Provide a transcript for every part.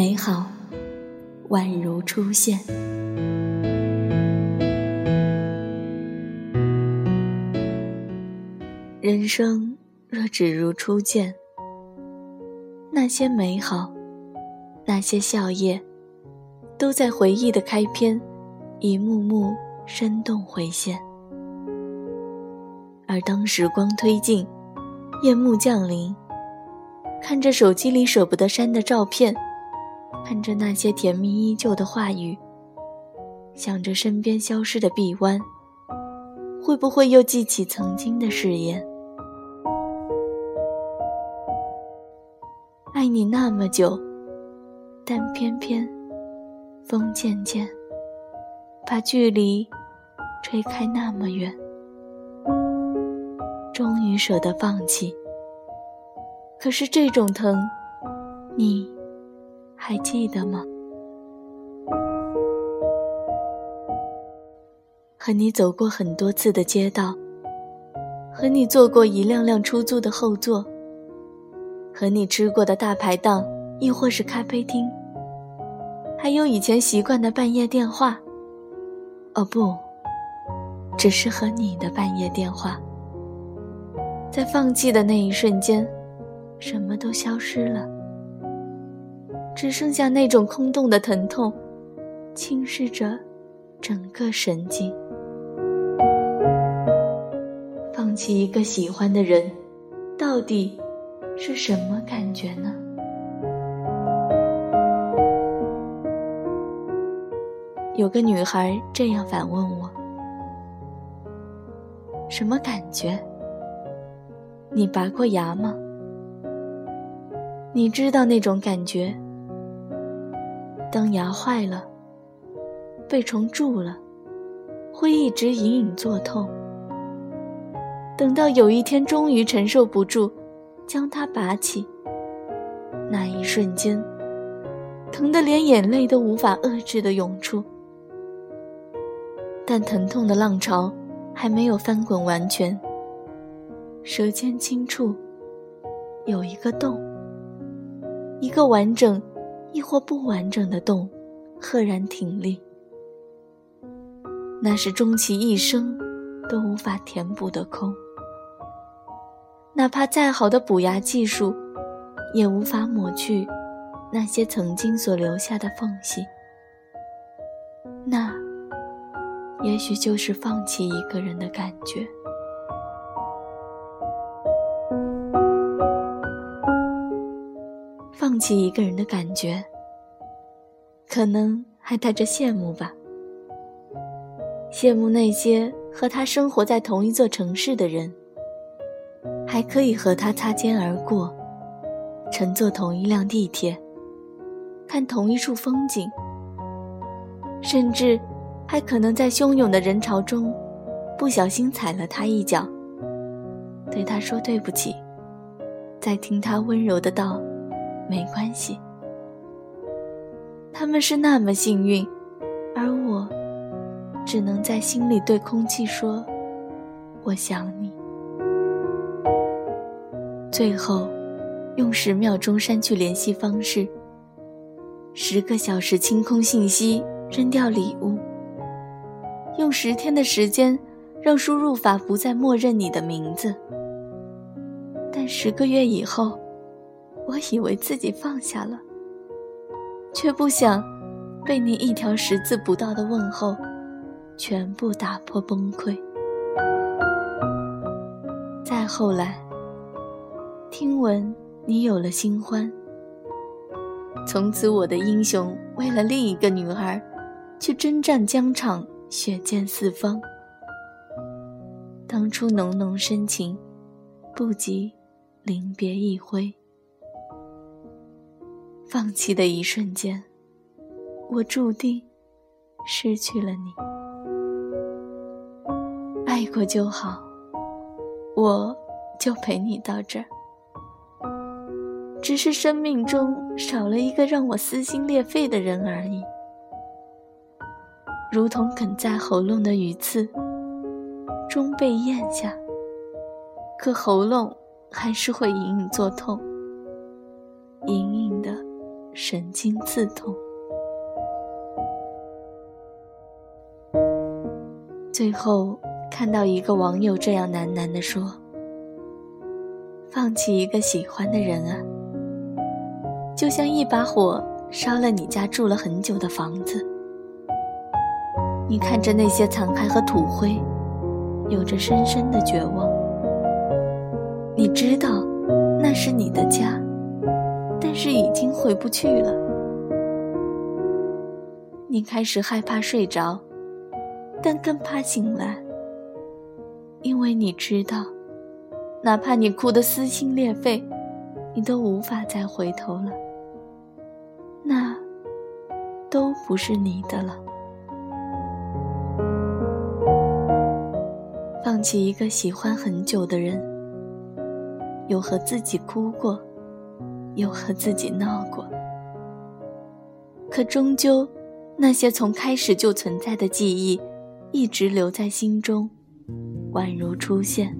美好宛如初现。人生若只如初见，那些美好，那些笑靥，都在回忆的开篇，一幕幕生动回现。而当时光推进，夜幕降临，看着手机里舍不得删的照片，看着那些甜蜜依旧的话语，想着身边消失的臂弯，会不会又记起曾经的誓言？爱你那么久，但偏偏风渐渐把距离吹开那么远，终于舍得放弃。可是这种疼，你还记得吗？和你走过很多次的街道，和你坐过一辆辆出租的后座。和你吃过的大排档，亦或是咖啡厅，还有以前习惯的半夜电话。哦不，只是和你的半夜电话。在放弃的那一瞬间，什么都消失了，只剩下那种空洞的疼痛，侵蚀着整个神经。放弃一个喜欢的人，到底？是什么感觉呢？有个女孩这样反问我：“什么感觉？你拔过牙吗？你知道那种感觉？当牙坏了，被虫蛀了，会一直隐隐作痛。等到有一天终于承受不住。”将它拔起，那一瞬间，疼得连眼泪都无法遏制的涌出。但疼痛的浪潮还没有翻滚完全，舌尖轻触，有一个洞，一个完整，亦或不完整的洞，赫然挺立。那是终其一生都无法填补的空。哪怕再好的补牙技术，也无法抹去那些曾经所留下的缝隙。那，也许就是放弃一个人的感觉。放弃一个人的感觉，可能还带着羡慕吧。羡慕那些和他生活在同一座城市的人。还可以和他擦肩而过，乘坐同一辆地铁，看同一处风景，甚至还可能在汹涌的人潮中不小心踩了他一脚，对他说对不起，再听他温柔的道：“没关系。”他们是那么幸运，而我只能在心里对空气说：“我想你。”最后，用十秒钟删去联系方式，十个小时清空信息，扔掉礼物，用十天的时间让输入法不再默认你的名字。但十个月以后，我以为自己放下了，却不想被你一条十字不到的问候全部打破崩溃。再后来。听闻你有了新欢，从此我的英雄为了另一个女儿，去征战疆场，血溅四方。当初浓浓深情，不及临别一挥。放弃的一瞬间，我注定失去了你。爱过就好，我就陪你到这儿。只是生命中少了一个让我撕心裂肺的人而已，如同哽在喉咙的鱼刺，终被咽下，可喉咙还是会隐隐作痛，隐隐神经刺痛。最后看到一个网友这样喃喃地说：“放弃一个喜欢的人啊，就像一把火烧了你家住了很久的房子。你看着那些残骸和土灰，有着深深的绝望。你知道那是你的家，但是已经回不去了。你开始害怕睡着。”但更怕醒来，因为你知道，哪怕你哭得撕心裂肺，你都无法再回头了。那，都不是你的了。放弃一个喜欢很久的人，有和自己哭过，又和自己闹过，可终究，那些从开始就存在的记忆。一直留在心中，宛如初现。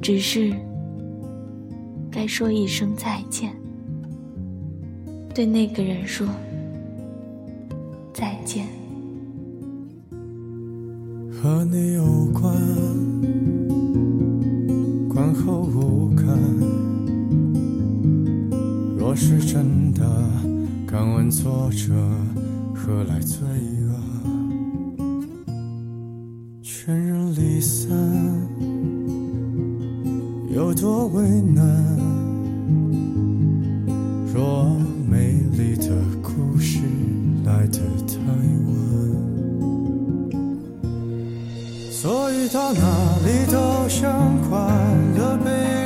只是该说一声再见，对那个人说再见。和你有关，观后无是真的，敢问作者，何来罪恶？全人离散，有多为难？若美丽的故事来得太晚，所以到哪里都像快乐被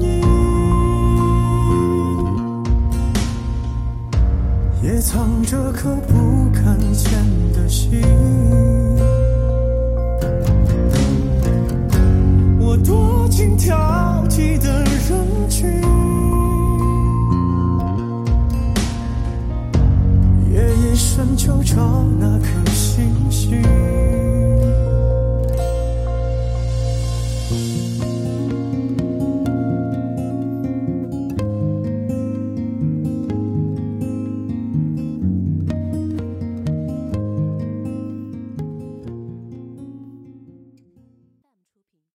音，藏着颗不敢见的心。我躲进挑剔的人群，夜夜深就找那颗星星。